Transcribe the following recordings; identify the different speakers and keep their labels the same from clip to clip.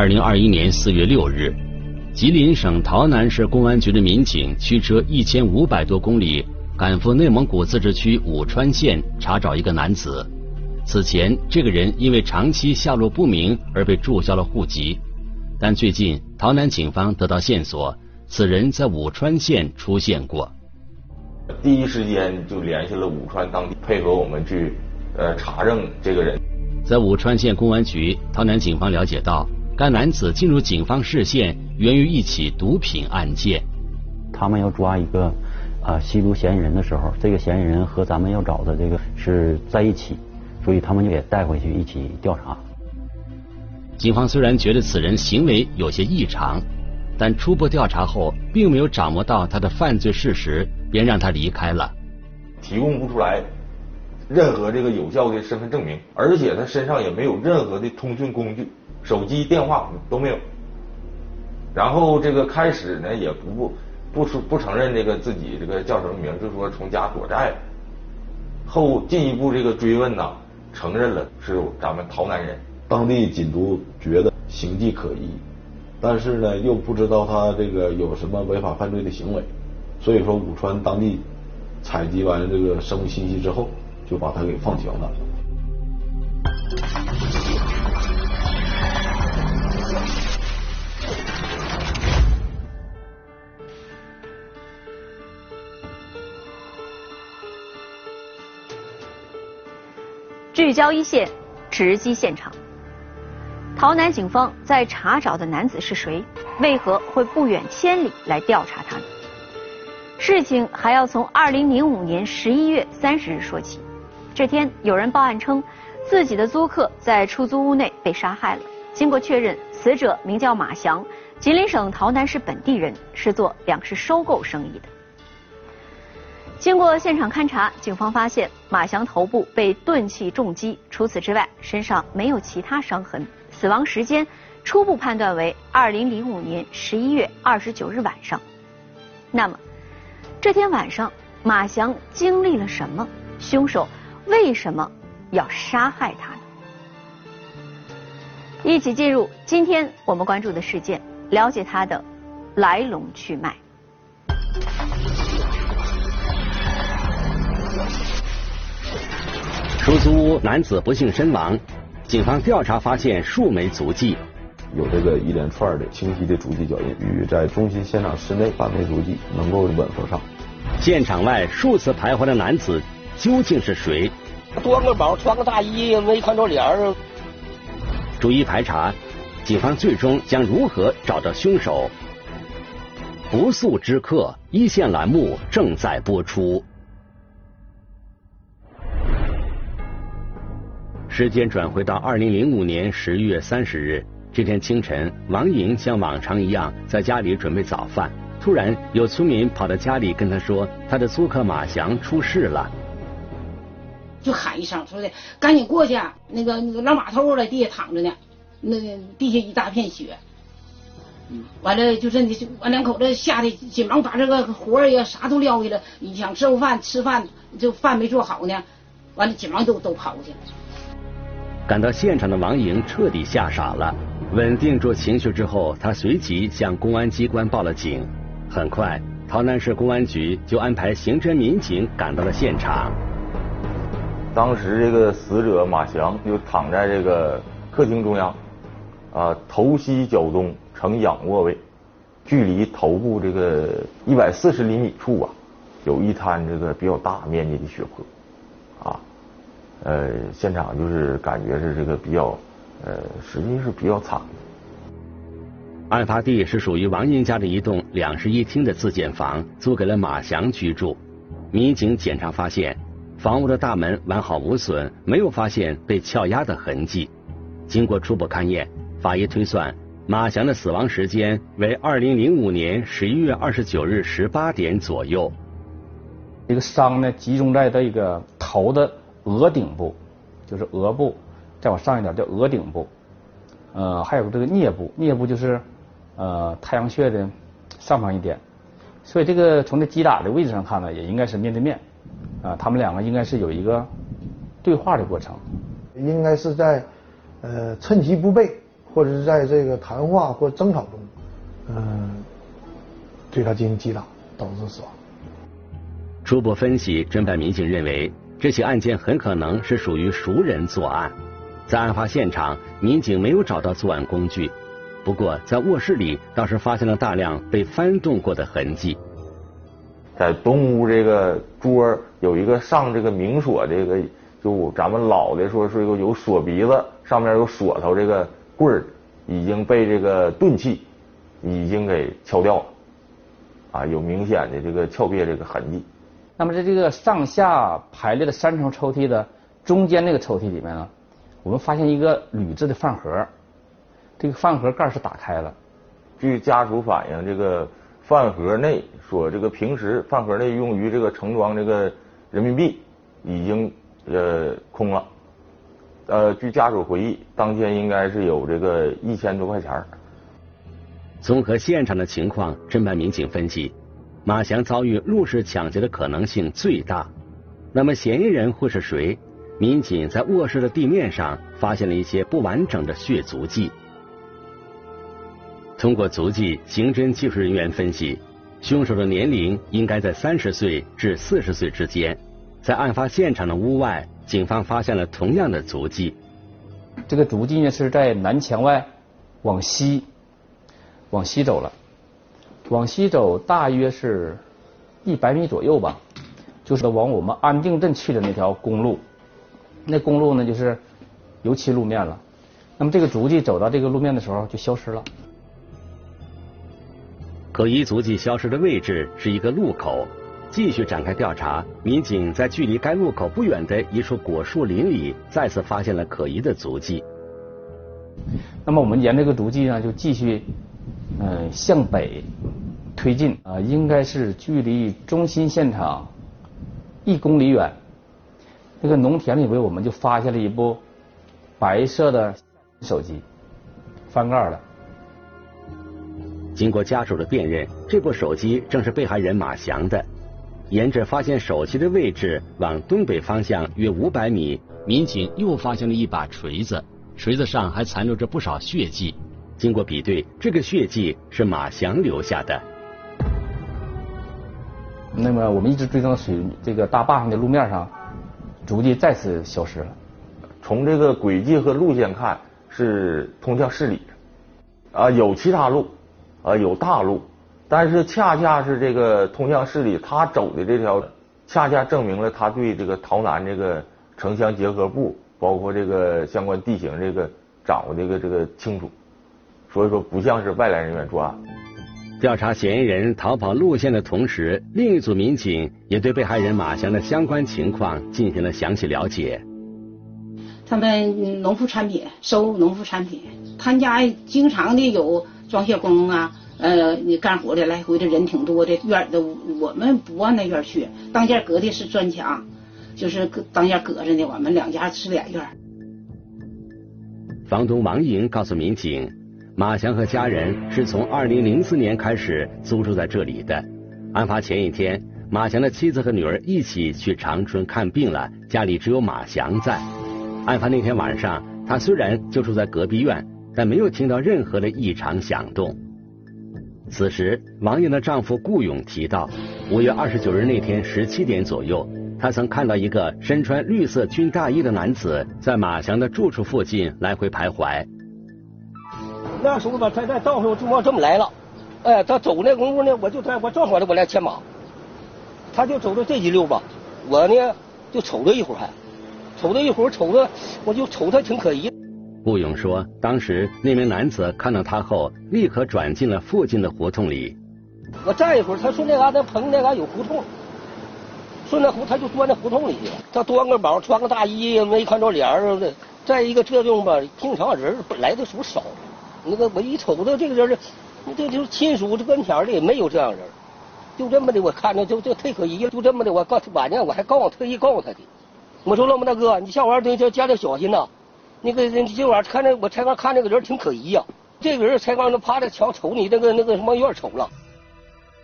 Speaker 1: 二零二一年四月六日，吉林省洮南市公安局的民警驱车一千五百多公里，赶赴内蒙古自治区武川县查找一个男子。此前，这个人因为长期下落不明而被注销了户籍，但最近洮南警方得到线索，此人在武川县出现过。
Speaker 2: 第一时间就联系了武川当地，配合我们去呃查证这个人。
Speaker 1: 在武川县公安局，洮南警方了解到。该男子进入警方视线，源于一起毒品案件。
Speaker 3: 他们要抓一个啊吸毒嫌疑人的时候，这个嫌疑人和咱们要找的这个是在一起，所以他们就也带回去一起调查。
Speaker 1: 警方虽然觉得此人行为有些异常，但初步调查后并没有掌握到他的犯罪事实，便让他离开了。
Speaker 2: 提供不出来任何这个有效的身份证明，而且他身上也没有任何的通讯工具。手机电话都没有，然后这个开始呢也不不出不承认这个自己这个叫什么名，就说从家躲债。后进一步这个追问呐，承认了是咱们洮南人。
Speaker 4: 当地禁毒觉得形迹可疑，但是呢又不知道他这个有什么违法犯罪的行为，所以说武川当地采集完这个生物信息之后，就把他给放行了。
Speaker 5: 聚焦一线，直击现场。洮南警方在查找的男子是谁？为何会不远千里来调查他呢？事情还要从二零零五年十一月三十日说起。这天，有人报案称，自己的租客在出租屋内被杀害了。经过确认，死者名叫马祥，吉林省洮南市本地人，是做粮食收购生意的。经过现场勘查，警方发现马翔头部被钝器重击，除此之外身上没有其他伤痕。死亡时间初步判断为二零零五年十一月二十九日晚上。那么这天晚上马翔经历了什么？凶手为什么要杀害他呢？一起进入今天我们关注的事件，了解他的来龙去脉。
Speaker 1: 出租屋男子不幸身亡，警方调查发现数枚足迹，
Speaker 4: 有这个一连串的清晰的足迹脚印，与在中心现场室内反枚足迹能够吻合上。
Speaker 1: 现场外数次徘徊的男子究竟是谁？
Speaker 6: 端个包，穿个大衣，没看着脸儿。
Speaker 1: 逐一排查，警方最终将如何找到凶手？不速之客一线栏目正在播出。时间转回到二零零五年十月三十日，这天清晨，王莹像往常一样在家里准备早饭。突然，有村民跑到家里跟他说，他的租客马祥出事了，
Speaker 7: 就喊一声，说的赶紧过去，那个那个老马头在地下躺着呢，那地下一大片血。完了，就是你俺两口子吓得紧忙把这个活儿呀啥都撂下了，你想吃饭吃饭，就饭没做好呢，完了紧忙都都跑过去。
Speaker 1: 赶到现场的王莹彻底吓傻了，稳定住情绪之后，她随即向公安机关报了警。很快，洮南市公安局就安排刑侦民警赶到了现场。
Speaker 2: 当时这个死者马祥就躺在这个客厅中央，啊，头西脚东呈仰卧位，距离头部这个一百四十厘米处啊，有一滩这个比较大面积的血泊，呃，现场就是感觉是这个比较，呃，实际是比较惨。
Speaker 1: 案发地是属于王英家的一栋两室一厅的自建房，租给了马祥居住。民警检查发现，房屋的大门完好无损，没有发现被撬压的痕迹。经过初步勘验，法医推算马祥的死亡时间为二零零五年十一月二十九日十八点左右。
Speaker 8: 这个伤呢，集中在这个头的。额顶部就是额部，再往上一点叫额顶部，呃，还有这个颞部，颞部就是呃太阳穴的上方一点，所以这个从这击打的位置上看呢，也应该是面对面，啊，他们两个应该是有一个对话的过程，
Speaker 9: 应该是在呃趁其不备或者是在这个谈话或争吵中，嗯，对他进行击打，导致死亡。
Speaker 1: 初步分析，侦办民警认为这起案件很可能是属于熟人作案。在案发现场，民警没有找到作案工具，不过在卧室里倒是发现了大量被翻动过的痕迹。
Speaker 2: 在东屋这个桌有一个上这个明锁，这个就咱们老的说是一个有锁鼻子，上面有锁头，这个棍儿已经被这个钝器已经给敲掉了，啊，有明显的这个撬别这个痕迹。
Speaker 8: 那么在这个上下排列的三层抽屉的中间那个抽屉里面呢，我们发现一个铝制的饭盒，这个饭盒盖是打开了。
Speaker 2: 据家属反映，这个。饭盒内所这个平时饭盒内用于这个盛装这个人民币已经呃空了，呃，据家属回忆，当天应该是有这个一千多块钱。
Speaker 1: 综合现场的情况，侦办民警分析，马翔遭遇入室抢劫的可能性最大。那么嫌疑人会是谁？民警在卧室的地面上发现了一些不完整的血足迹。通过足迹，刑侦技术人员分析，凶手的年龄应该在三十岁至四十岁之间。在案发现场的屋外，警方发现了同样的足迹。
Speaker 8: 这个足迹呢是在南墙外往西，往西走了，往西走大约是一百米左右吧，就是往我们安定镇去的那条公路。那公路呢就是油漆路面了。那么这个足迹走到这个路面的时候就消失了。
Speaker 1: 可疑足迹消失的位置是一个路口，继续展开调查。民警在距离该路口不远的一处果树林里，再次发现了可疑的足迹。
Speaker 8: 那么我们沿这个足迹呢，就继续嗯向北推进啊，应该是距离中心现场一公里远。那个农田里边，我们就发现了一部白色的手机，翻盖的。
Speaker 1: 经过家属的辨认，这部手机正是被害人马翔的。沿着发现手机的位置往东北方向约五百米，民警又发现了一把锤子，锤子上还残留着不少血迹。经过比对，这个血迹是马翔留下的。
Speaker 8: 那么我们一直追踪水这个大坝上的路面上，足迹再次消失了。
Speaker 2: 从这个轨迹和路线看，是通向市里啊，有其他路。啊，有大路，但是恰恰是这个通向市里他走的这条，恰恰证明了他对这个洮南这个城乡结合部，包括这个相关地形这个掌握这个这个清楚，所以说不像是外来人员作案。
Speaker 1: 调查嫌疑人逃跑路线的同时，另一组民警也对被害人马翔的相关情况进行了详细了解。
Speaker 7: 他们农副产品收农副产品，他家经常的有。装卸工啊，呃，你干活的来回的人挺多的，院的我们不往那院去，当间隔的是砖墙，就是当间隔着呢。我们两家是俩院。
Speaker 1: 房东王莹告诉民警，马翔和家人是从二零零四年开始租住在这里的。案发前一天，马翔的妻子和女儿一起去长春看病了，家里只有马翔在。案发那天晚上，他虽然就住在隔壁院。但没有听到任何的异常响动。此时，王莹的丈夫顾勇提到，五月二十九日那天十七点左右，他曾看到一个身穿绿色军大衣的男子在马翔的住处附近来回徘徊。
Speaker 6: 那时候吧，他在道上就往这么来了，哎，他走那功夫呢，我就在我正好的我来牵马，他就走到这一溜吧，我呢就瞅着一会儿，还瞅着一会儿，瞅着我就瞅他挺可疑。
Speaker 1: 顾勇说，当时那名男子看到他后，立刻转进了附近的胡同里。
Speaker 6: 我站一会儿，他说那嘎达棚那嘎有胡同，顺那胡他就钻那胡同里去了。他端个包，穿个大衣，没看着脸儿。再一个这地方吧，平常人来的时候少。那个我一瞅到这个人，这就是亲属这跟前的也没有这样人。就这么的，我看着就就太可疑了。就这么的，我告晚上我还告特意告诉他的。我说老孟大哥，你下玩意儿得加点小心呐。那个人今晚看着我才刚看那个人挺可疑呀，这个人才刚就趴在墙瞅你那个那个什么院瞅了。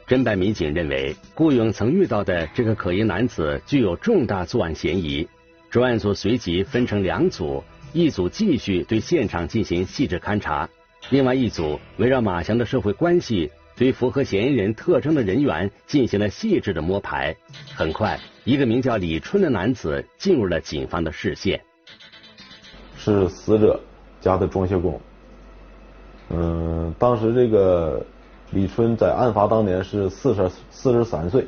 Speaker 1: 侦办民警认为，顾勇曾遇到的这个可疑男子具有重大作案嫌疑。专案组随即分成两组，一组继续对现场进行细致勘查，另外一组围绕马翔的社会关系，对符合嫌疑人特征的人员进行了细致的摸排。很快，一个名叫李春的男子进入了警方的视线。
Speaker 4: 是死者家的装修工。嗯，当时这个李春在案发当年是四十四十三岁，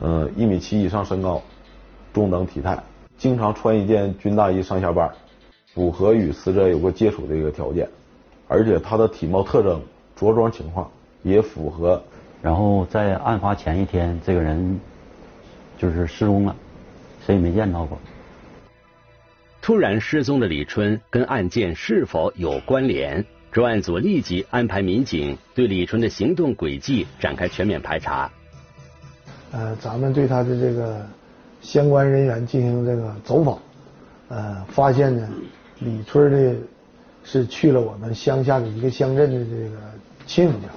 Speaker 4: 嗯，一米七以上身高，中等体态，经常穿一件军大衣上下班，符合与死者有过接触的一个条件，而且他的体貌特征、着装情况也符合。
Speaker 3: 然后在案发前一天，这个人就是失踪了，谁也没见到过。
Speaker 1: 突然失踪的李春跟案件是否有关联？专案组立即安排民警对李春的行动轨迹展开全面排查。
Speaker 9: 呃，咱们对他的这个相关人员进行这个走访，呃，发现呢，李春的是去了我们乡下的一个乡镇的这个亲戚家。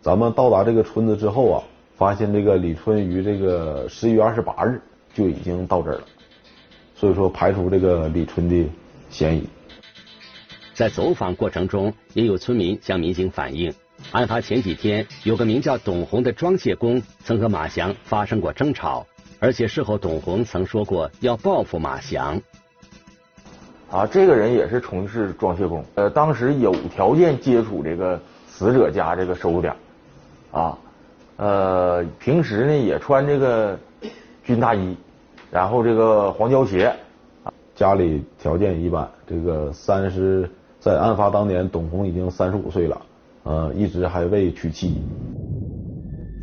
Speaker 4: 咱们到达这个村子之后啊，发现这个李春于这个十一月二十八日就已经到这儿了，所以说排除这个李春的嫌疑。
Speaker 1: 在走访过程中，也有村民向民警反映，案发前几天有个名叫董红的装卸工曾和马翔发生过争吵，而且事后董红曾说过要报复马翔。
Speaker 2: 啊，这个人也是从事装卸工，呃，当时有条件接触这个死者家这个收入点，啊，呃，平时呢也穿这个军大衣，然后这个黄胶鞋，
Speaker 4: 家里条件一般，这个三十。在案发当年，董红已经三十五岁了，呃，一直还未娶妻。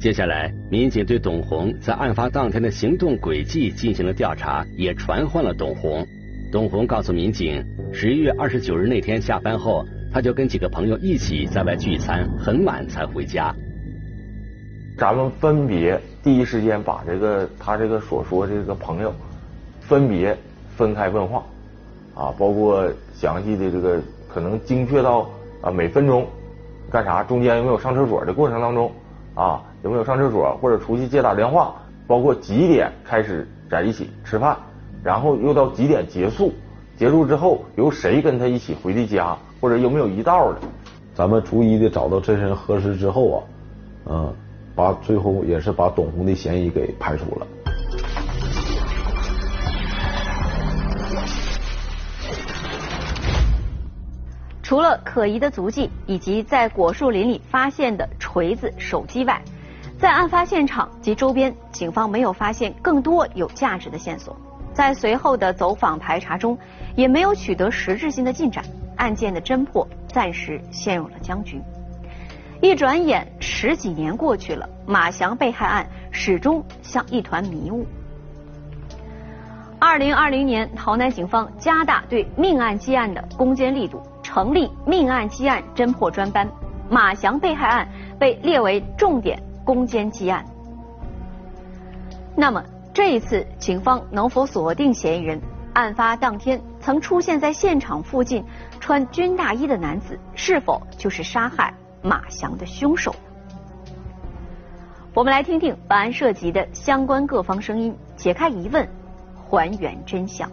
Speaker 1: 接下来，民警对董红在案发当天的行动轨迹进行了调查，也传唤了董红。董红告诉民警，十一月二十九日那天下班后，他就跟几个朋友一起在外聚餐，很晚才回家。
Speaker 2: 咱们分别第一时间把这个他这个所说这个朋友分别分开问话，啊，包括详细的这个。可能精确到啊每分钟干啥，中间有没有上厕所的过程当中啊有没有上厕所或者出去接打电话，包括几点开始在一起吃饭，然后又到几点结束，结束之后由谁跟他一起回的家，或者有没有一道的，
Speaker 4: 咱们逐一的找到这人核实之后啊，嗯，把最后也是把董红的嫌疑给排除了。
Speaker 5: 除了可疑的足迹以及在果树林里发现的锤子、手机外，在案发现场及周边，警方没有发现更多有价值的线索。在随后的走访排查中，也没有取得实质性的进展，案件的侦破暂时陷入了僵局。一转眼十几年过去了，马翔被害案始终像一团迷雾。二零二零年，洮南警方加大对命案积案的攻坚力度。成立命案积案侦破专班，马翔被害案被列为重点攻坚积案。那么这一次，警方能否锁定嫌疑人？案发当天曾出现在现场附近穿军大衣的男子，是否就是杀害马翔的凶手？我们来听听本案涉及的相关各方声音，解开疑问，还原真相。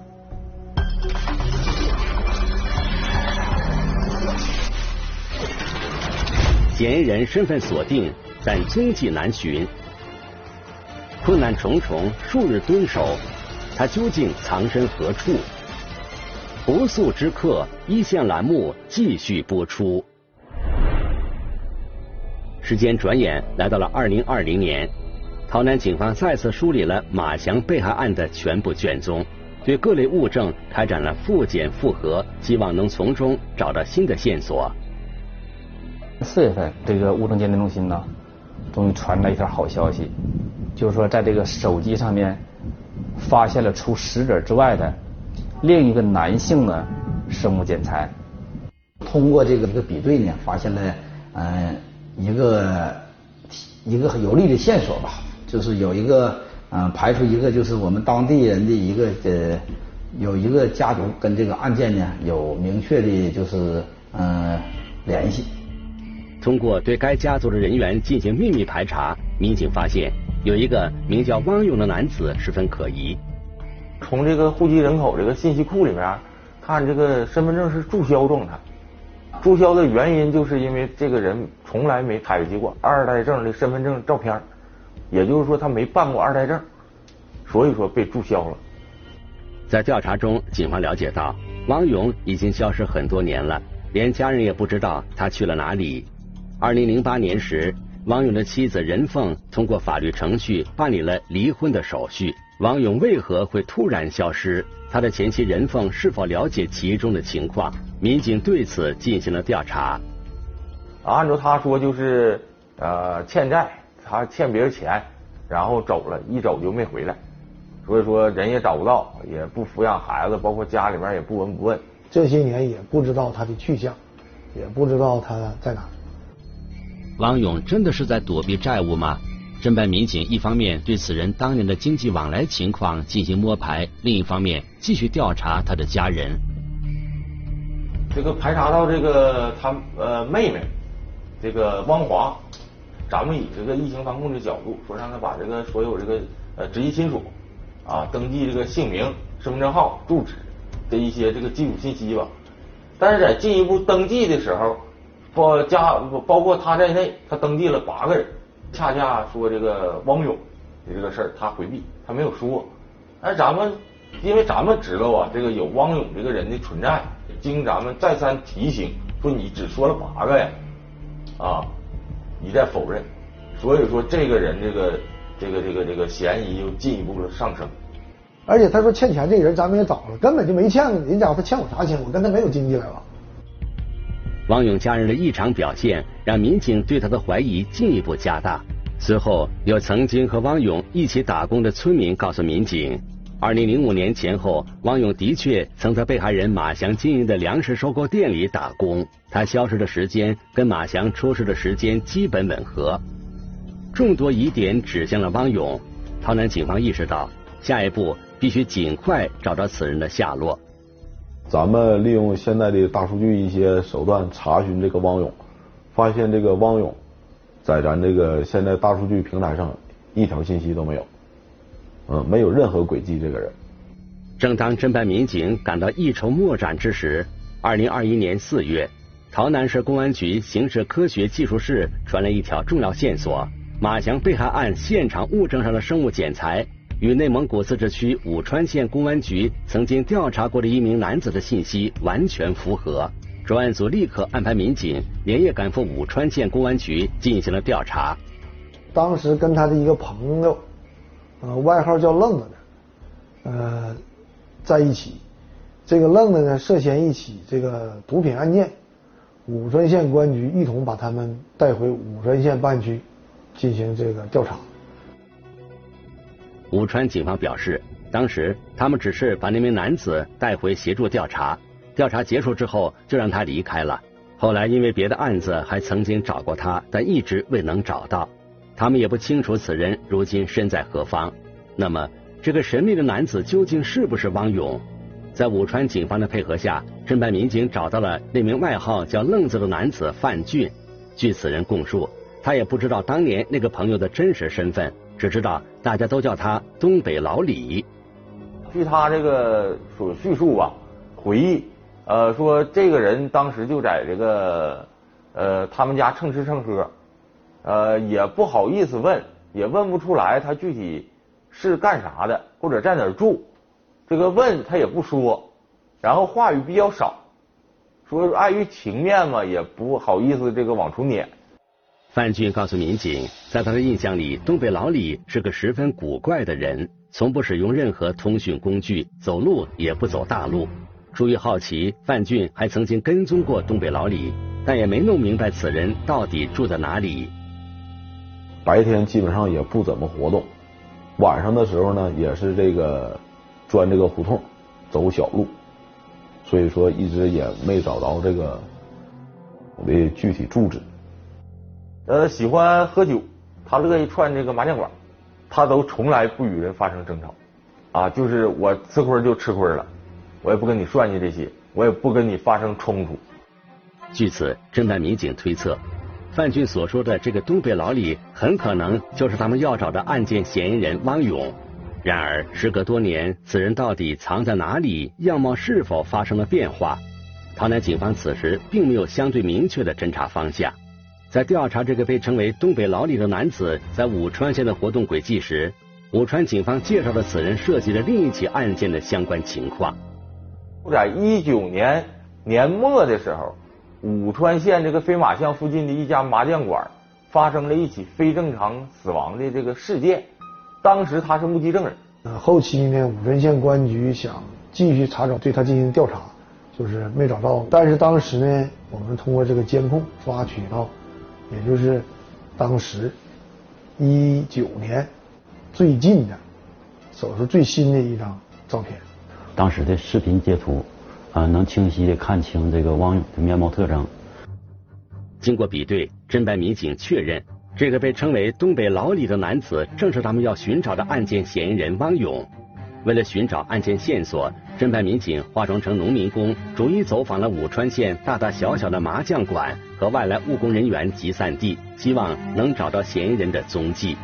Speaker 1: 嫌疑人身份锁定，但踪迹难寻，困难重重，数日蹲守，他究竟藏身何处？不速之客一线栏目继续播出。时间转眼来到了二零二零年，洮南警方再次梳理了马翔被害案的全部卷宗，对各类物证开展了复检复核，希望能从中找到新的线索。
Speaker 8: 四月份，这个物证鉴定中心呢，终于传来一条好消息，就是说，在这个手机上面发现了除死者之外的另一个男性的生物检材。
Speaker 10: 通过这个这个比对呢，发现了嗯一个一个有利的线索吧，就是有一个嗯排除一个就是我们当地人的一个呃有一个家族跟这个案件呢有明确的就是嗯联系。
Speaker 1: 通过对该家族的人员进行秘密排查，民警发现有一个名叫汪勇的男子十分可疑。
Speaker 2: 从这个户籍人口这个信息库里面，看这个身份证是注销状态。注销的原因就是因为这个人从来没采集过二代证的身份证照片，也就是说他没办过二代证，所以说被注销了。
Speaker 1: 在调查中，警方了解到汪勇已经消失很多年了，连家人也不知道他去了哪里。二零零八年时，王勇的妻子任凤通过法律程序办理了离婚的手续。王勇为何会突然消失？他的前妻任凤是否了解其中的情况？民警对此进行了调查。
Speaker 2: 按照他说，就是呃欠债，他欠别人钱，然后走了，一走就没回来，所以说人也找不到，也不抚养孩子，包括家里面也不闻不问。
Speaker 9: 这些年也不知道他的去向，也不知道他在哪。
Speaker 1: 王勇真的是在躲避债务吗？侦办民警一方面对此人当年的经济往来情况进行摸排，另一方面继续调查他的家人。
Speaker 2: 这个排查到这个他呃妹妹，这个汪华，咱们以这个疫情防控的角度说，让他把这个所有这个呃直系亲属啊登记这个姓名、身份证号、住址的一些这个基础信息吧。但是在进一步登记的时候，包家包括他在内，他登记了八个人。恰恰说这个汪勇的这个事儿，他回避，他没有说。哎，咱们因为咱们知道啊，这个有汪勇这个人的存在，经咱们再三提醒，说你只说了八个呀，啊，一再否认，所以说这个人这个这个这个这个嫌疑又进一步的上升。
Speaker 9: 而且他说欠钱这人咱们也找了，根本就没欠人家，他欠我啥钱？我跟他没有经济来往。
Speaker 1: 王勇家人的异常表现，让民警对他的怀疑进一步加大。随后，有曾经和汪勇一起打工的村民告诉民警，二零零五年前后，汪勇的确曾在被害人马祥经营的粮食收购店里打工。他消失的时间跟马祥出事的时间基本吻合。众多疑点指向了汪勇，洮南警方意识到，下一步必须尽快找到此人的下落。
Speaker 4: 咱们利用现在的大数据一些手段查询这个汪勇，发现这个汪勇在咱这个现在大数据平台上一条信息都没有，嗯，没有任何轨迹。这个人。
Speaker 1: 正当侦办民警感到一筹莫展之时，二零二一年四月，洮南市公安局刑事科学技术室传来一条重要线索：马祥被害案现场物证上的生物检材。与内蒙古自治区武川县公安局曾经调查过的一名男子的信息完全符合，专案组立刻安排民警连夜赶赴武川县公安局进行了调查。
Speaker 9: 当时跟他的一个朋友，呃，外号叫愣子的，呃，在一起。这个愣子呢，涉嫌一起这个毒品案件，武川县公安局一同把他们带回武川县办案区进行这个调查。
Speaker 1: 武川警方表示，当时他们只是把那名男子带回协助调查，调查结束之后就让他离开了。后来因为别的案子还曾经找过他，但一直未能找到。他们也不清楚此人如今身在何方。那么，这个神秘的男子究竟是不是汪勇？在武川警方的配合下，侦办民警找到了那名外号叫“愣子”的男子范俊。据此人供述，他也不知道当年那个朋友的真实身份。只知道大家都叫他东北老李。
Speaker 2: 据他这个所叙述吧，回忆，呃，说这个人当时就在这个呃他们家蹭吃蹭喝，呃，也不好意思问，也问不出来他具体是干啥的，或者在哪儿住。这个问他也不说，然后话语比较少，说碍于情面嘛，也不好意思这个往出撵。
Speaker 1: 范俊告诉民警，在他的印象里，东北老李是个十分古怪的人，从不使用任何通讯工具，走路也不走大路。出于好奇，范俊还曾经跟踪过东北老李，但也没弄明白此人到底住在哪里。
Speaker 4: 白天基本上也不怎么活动，晚上的时候呢，也是这个钻这个胡同，走小路，所以说一直也没找着这个我的具体住址。
Speaker 2: 呃，喜欢喝酒，他乐意串这个麻将馆，他都从来不与人发生争吵，啊，就是我吃亏就吃亏了，我也不跟你算计这些，我也不跟你发生冲突。
Speaker 1: 据此，侦办民警推测，范俊所说的这个东北老李，很可能就是他们要找的案件嫌疑人汪勇。然而，时隔多年，此人到底藏在哪里？样貌是否发生了变化？唐南警方此时并没有相对明确的侦查方向。在调查这个被称为“东北老李”的男子在武川县的活动轨迹时，武川警方介绍了此人涉及的另一起案件的相关情况。
Speaker 2: 在一九年年末的时候，武川县这个飞马巷附近的一家麻将馆发生了一起非正常死亡的这个事件。当时他是目击证人。
Speaker 9: 呃，后期呢，武川县公安局想继续查找，对他进行调查，就是没找到。但是当时呢，我们通过这个监控抓取到，也就是当时一九年最近的手术最新的一张照片。
Speaker 3: 当时的视频截图啊，能清晰的看清这个汪勇的面貌特征。
Speaker 1: 经过比对，侦办民警确认。这个被称为“东北老李”的男子，正是他们要寻找的案件嫌疑人汪勇。为了寻找案件线索，侦办民警化妆成农民工，逐一走访了武川县大大小小的麻将馆和外来务工人员集散地，希望能找到嫌疑人的踪迹。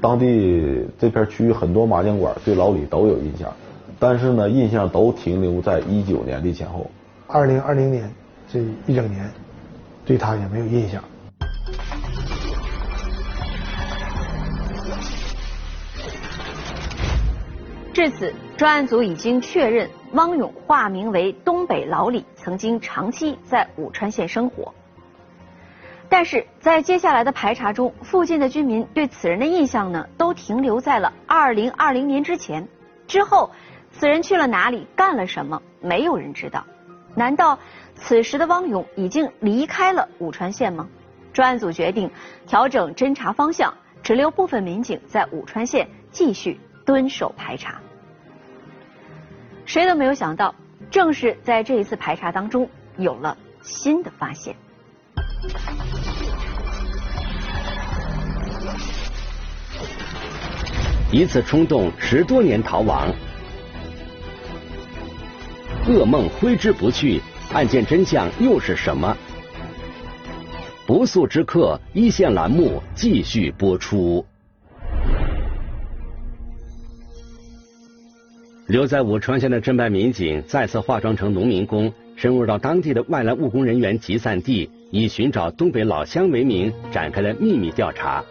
Speaker 4: 当地这片区域很多麻将馆对老李都有印象，但是呢，印象都停留在一九年的前后。
Speaker 9: 二零二零年这一整年，对他也没有印象。
Speaker 5: 至此，专案组已经确认汪勇化名为东北老李，曾经长期在武川县生活。但是在接下来的排查中，附近的居民对此人的印象呢，都停留在了二零二零年之前。之后，此人去了哪里，干了什么，没有人知道。难道此时的汪勇已经离开了武川县吗？专案组决定调整侦查方向，只留部分民警在武川县继续蹲守排查。谁都没有想到，正是在这一次排查当中，有了新的发现。
Speaker 1: 一次冲动，十多年逃亡，噩梦挥之不去。案件真相又是什么？不速之客一线栏目继续播出。留在武川县的侦办民警再次化妆成农民工，深入到当地的外来务工人员集散地，以寻找东北老乡为名，展开了秘密调查。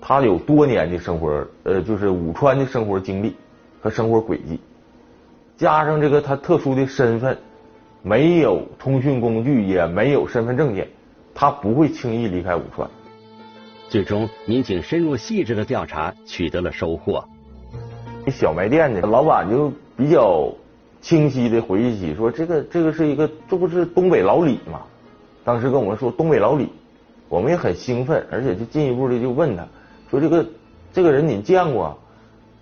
Speaker 2: 他有多年的生活，呃，就是武川的生活经历和生活轨迹，加上这个他特殊的身份，没有通讯工具，也没有身份证件，他不会轻易离开武川。
Speaker 1: 最终，民警深入细致的调查，取得了收获。
Speaker 2: 小卖店的老板就比较清晰的回忆起说：“这个这个是一个，这不是东北老李吗？”当时跟我们说东北老李，我们也很兴奋，而且就进一步的就问他说：“这个这个人你见过？”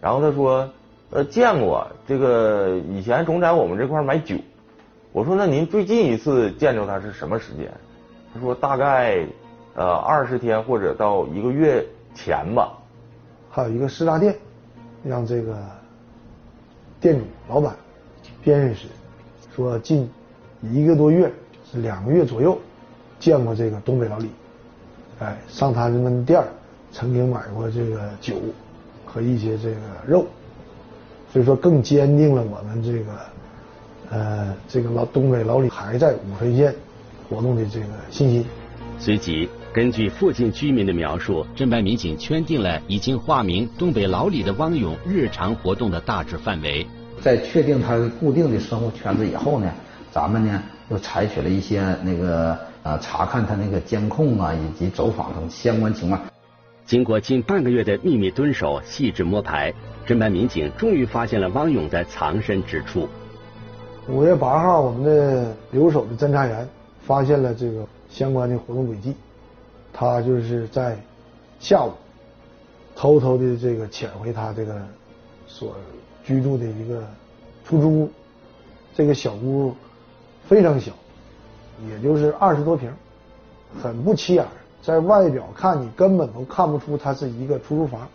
Speaker 2: 然后他说：“呃，见过。这个以前总在我们这块买酒。”我说：“那您最近一次见着他是什么时间？”他说：“大概呃二十天或者到一个月前吧。”
Speaker 9: 还有一个四大店。让这个店主老板辨认时说，近一个多月是两个月左右见过这个东北老李，哎，上他们店儿曾经买过这个酒和一些这个肉，所以说更坚定了我们这个呃这个老东北老李还在武川县活动的这个信心。
Speaker 1: 随即。根据附近居民的描述，侦办民警圈定了已经化名“东北老李”的汪勇日常活动的大致范围。
Speaker 10: 在确定他固定的生活圈子以后呢，咱们呢又采取了一些那个呃查看他那个监控啊，以及走访等相关情况。
Speaker 1: 经过近半个月的秘密蹲守、细致摸排，侦办民警终于发现了汪勇的藏身之处。
Speaker 9: 五月八号，我们的留守的侦查员发现了这个相关的活动轨迹。他就是在下午偷偷的这个潜回他这个所居住的一个出租屋，这个小屋非常小，也就是二十多平，很不起眼，在外表看你根本都看不出它是一个出租房，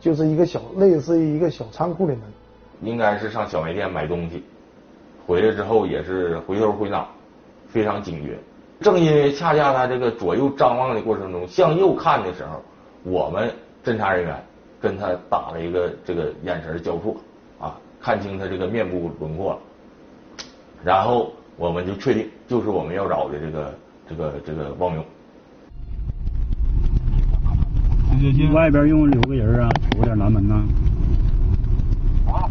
Speaker 9: 就是一个小类似于一个小仓库的门。
Speaker 2: 应该是上小卖店买东西，回来之后也是回头回脑，非常警觉。正因为恰恰他这个左右张望的过程中向右看的时候，我们侦查人员跟他打了一个这个眼神交错，啊，看清他这个面部轮廓了，然后我们就确定就是我们要找的这个这个这个汪勇。
Speaker 11: 外边用留个人啊，有点南门呐。
Speaker 12: 啊，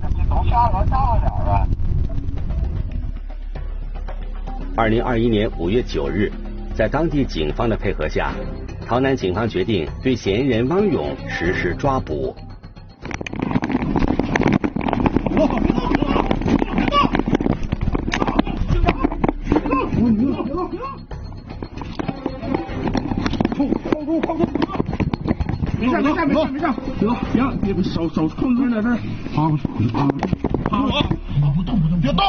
Speaker 12: 这都下了大了点啊。
Speaker 1: 二零二一年五月九日，在当地警方的配合下，洮南警方决定对嫌疑人汪勇实施抓捕。
Speaker 11: 没事没事没事没事，得行，你们手手控制在这儿，趴过去，趴过去，趴过去，不动不动，别动，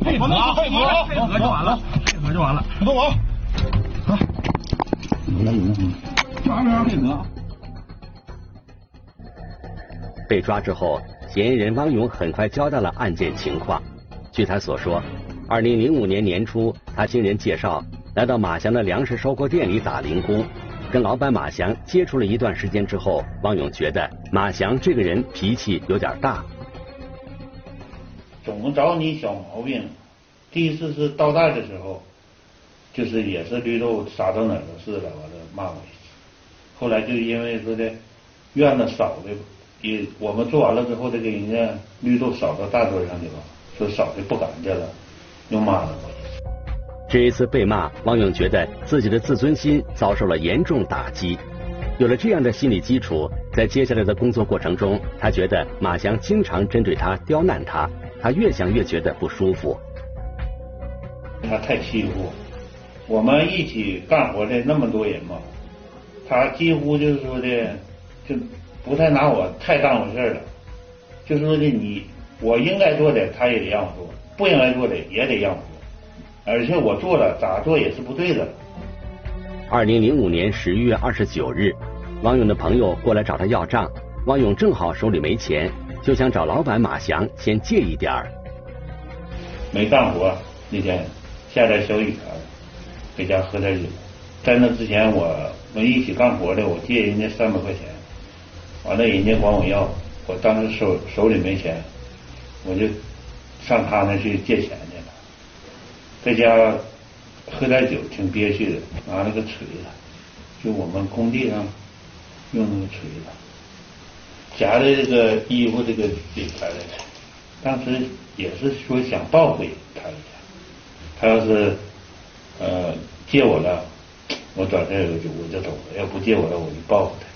Speaker 11: 配合配合配合就完了，配合就完了，别动我，啊，有了有了，抓不配合。
Speaker 1: 被抓之后，嫌疑人汪勇很快交代了案件情况。据他所说，二零零五年年初，他经人介绍来到马翔的粮食收购店里打零工。跟老板马翔接触了一段时间之后，汪勇觉得马翔这个人脾气有点大，
Speaker 13: 总找你小毛病。第一次是倒带的时候，就是也是绿豆撒到哪都是了，完了骂我一次。后来就因为说的院子扫的，也我们做完了之后，得给人家绿豆扫到大桌上去了，说扫的不干净了，又骂了我一次。
Speaker 1: 这一次被骂，汪勇觉得自己的自尊心遭受了严重打击。有了这样的心理基础，在接下来的工作过程中，他觉得马翔经常针对他、刁难他，他越想越觉得不舒服。
Speaker 13: 他太欺负我们一起干活的那么多人嘛，他几乎就是说的，就不太拿我太当回事了。就是说的你，我应该做的他也得让我做，不应该做的也得让我做。而且我做了，咋做也是不对的。
Speaker 1: 二零零五年十一月二十九日，王勇的朋友过来找他要账，王勇正好手里没钱，就想找老板马翔先借一点儿。
Speaker 13: 没干活那天下点小雨，回家喝点酒。在那之前，我们一起干活的，我借人家三百块钱，完了人家管我要，我当时手手里没钱，我就上他那去借钱去了。在家喝点酒，挺憋屈的，拿了个锤子，就我们工地上用那个锤子，夹着这个衣服这个里边的。当时也是说想报复他一下，他要是呃借我了，我转身我就我就走了；要不借我了，我就报复他。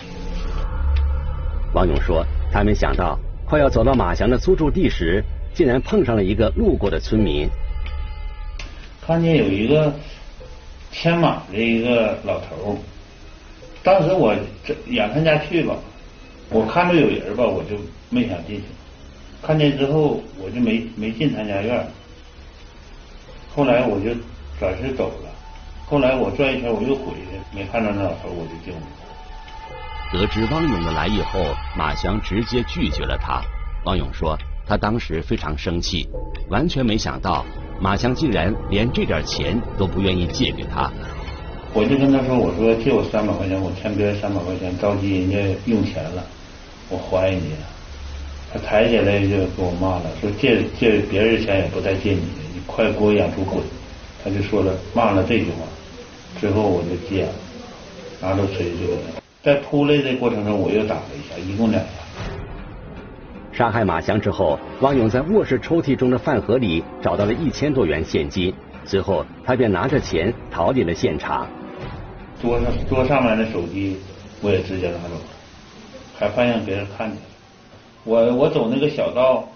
Speaker 1: 王勇说，他没想到快要走到马翔的租住地时，竟然碰上了一个路过的村民。
Speaker 13: 看见有一个牵马的一个老头，当时我这眼看家去吧，我看着有人吧，我就没想进去。看见之后，我就没没进他家院。后来我就转身走了。后来我转一圈，我又回去，没看到那老头我就进屋。
Speaker 1: 得知汪勇的来意后，马翔直接拒绝了他。汪勇说，他当时非常生气，完全没想到。马翔竟然连这点钱都不愿意借给他，
Speaker 13: 我就跟他说：“我说借我三百块钱，我欠别人三百块钱，着急人家用钱了，我还你。”他抬起来就给我骂了，说：“借借别人钱也不带借你的，你快给我养出滚！”他就说了骂了这句话，之后我就急眼了，拿着锤子，在扑来的过程中我又打了一下，一共两下。
Speaker 1: 杀害马翔之后，汪勇在卧室抽屉中的饭盒里找到了一千多元现金，随后他便拿着钱逃离了现场。
Speaker 13: 桌上桌上面的手机我也直接拿走了，还怕让别人看见了。我我走那个小道，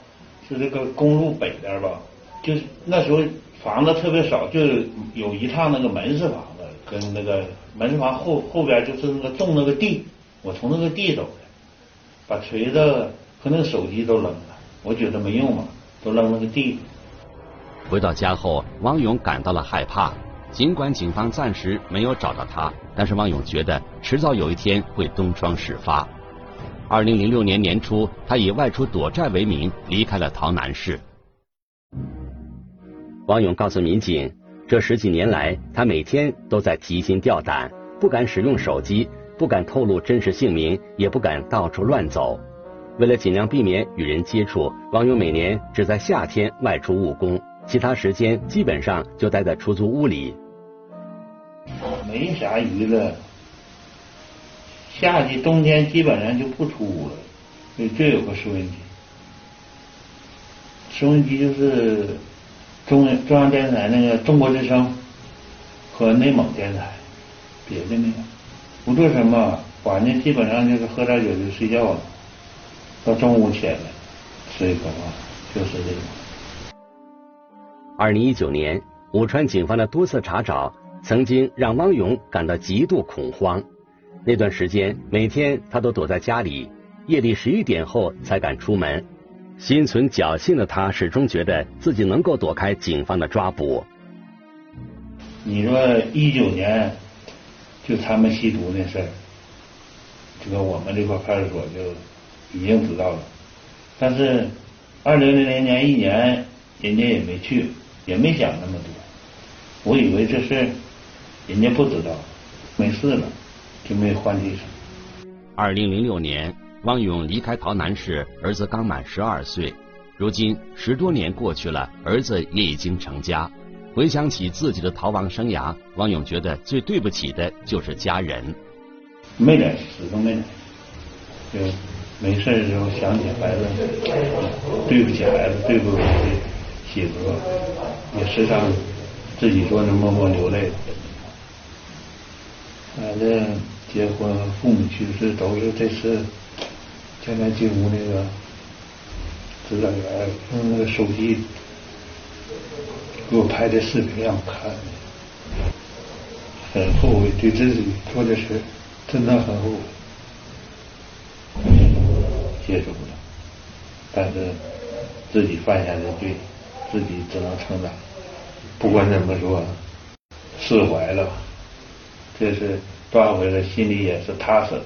Speaker 13: 就这个公路北边吧，就是那时候房子特别少，就有一趟那个门市房子，跟那个门市房后后边就是那个种那个地，我从那个地走的，把锤子。和那个手机都扔了，我觉得没用嘛，都扔了个地。
Speaker 1: 回到家后，汪勇感到了害怕。尽管警方暂时没有找到他，但是王勇觉得迟早有一天会东窗事发。二零零六年年初，他以外出躲债为名离开了洮南市。王勇告诉民警，这十几年来，他每天都在提心吊胆，不敢使用手机，不敢透露真实姓名，也不敢到处乱走。为了尽量避免与人接触，王勇每年只在夏天外出务工，其他时间基本上就待在出租屋里。
Speaker 13: 没啥娱乐，夏季、冬天基本上就不出屋了。就有个收音机，收音机就是中中央电视台那个中国之声和内蒙电台，别的没有。不做什么，晚上基本上就是喝点酒就睡觉了，到中午起来睡一会儿，就是这个。
Speaker 1: 二零一九年，武川警方的多次查找，曾经让汪勇感到极度恐慌。那段时间，每天他都躲在家里，夜里十一点后才敢出门。心存侥幸的他，始终觉得自己能够躲开警方的抓捕。
Speaker 13: 你说一九年，就他们吸毒那事儿，这个我们这块派出所就已经知道了。但是二零零零年一年，人家也没去，也没想那么多。我以为这事人家不知道，没事了，就没换地上。
Speaker 1: 二零零六年。汪勇离开洮南时，儿子刚满十二岁。如今十多年过去了，儿子也已经成家。回想起自己的逃亡生涯，汪勇觉得最对不起的就是家人。
Speaker 13: 没脸，始终没脸。就没事的时候想起孩子，对不起孩子，对不起媳妇，也时常自己坐那默默流泪。反正结婚、父母去世都是这次。现在进屋那个指导员用那个手机给我拍的视频让我看，很后悔对自己做的事，真的很后悔，接受不了。但是自己犯下的罪，自己只能承担。不管怎么说，释怀了，这是抓回来，心里也是踏实的。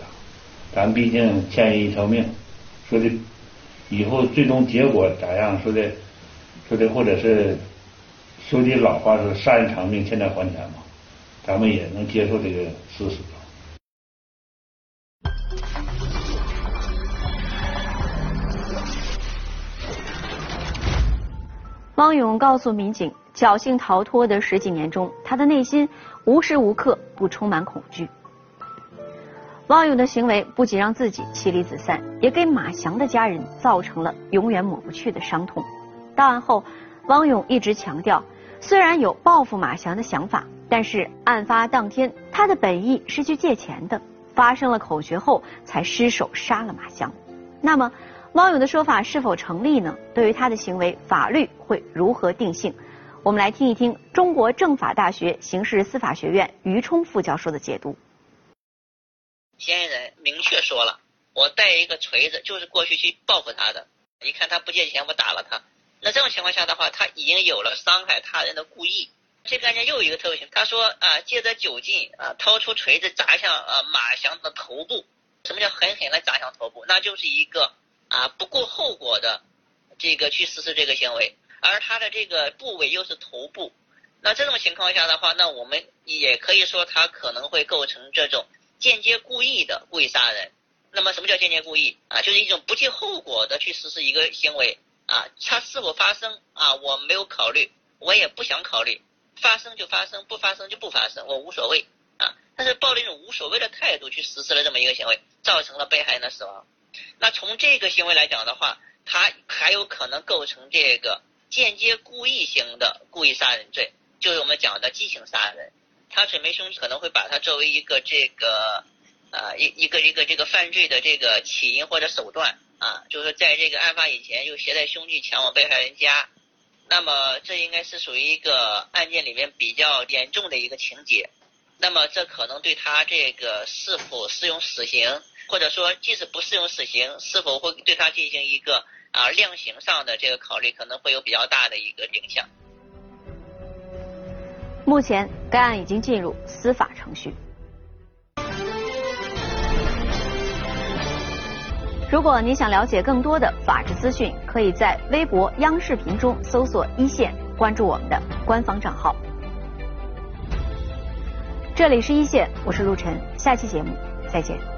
Speaker 13: 咱毕竟欠人一条命，说的以后最终结果咋样？说的说的，或者是说句老话是“杀人偿命，欠债还钱”嘛，咱们也能接受这个事实。
Speaker 5: 汪勇告诉民警，侥幸逃脱的十几年中，他的内心无时无刻不充满恐惧。汪勇的行为不仅让自己妻离子散，也给马翔的家人造成了永远抹不去的伤痛。到案后，汪勇一直强调，虽然有报复马翔的想法，但是案发当天他的本意是去借钱的，发生了口角后才失手杀了马翔。那么，汪勇的说法是否成立呢？对于他的行为，法律会如何定性？我们来听一听中国政法大学刑事司法学院于冲副教授的解读。
Speaker 14: 嫌疑人明确说了，我带一个锤子，就是过去去报复他的。你看他不借钱，我打了他。那这种情况下的话，他已经有了伤害他人的故意。这个案件又有一个特殊性，他说啊，借着酒劲啊，掏出锤子砸向啊马翔的头部。什么叫狠狠的砸向头部？那就是一个啊不顾后果的这个去实施这个行为，而他的这个部位又是头部。那这种情况下的话，那我们也可以说他可能会构成这种。间接故意的故意杀人，那么什么叫间接故意啊？就是一种不计后果的去实施一个行为啊，它是否发生啊？我没有考虑，我也不想考虑，发生就发生，不发生就不发生，我无所谓啊。但是抱着一种无所谓的态度去实施了这么一个行为，造成了被害人的死亡。那从这个行为来讲的话，他还有可能构成这个间接故意型的故意杀人罪，就是我们讲的激情杀人。他准备凶器可能会把它作为一个这个啊一一个一个这个犯罪的这个起因或者手段啊，就是在这个案发以前又携带凶器前往被害人家，那么这应该是属于一个案件里面比较严重的一个情节，那么这可能对他这个是否适用死刑，或者说即使不适用死刑，是否会对他进行一个啊量刑上的这个考虑，可能会有比较大的一个影响。
Speaker 5: 目前，该案已经进入司法程序。如果你想了解更多的法治资讯，可以在微博、央视频中搜索“一线”，关注我们的官方账号。这里是一线，我是陆晨，下期节目再见。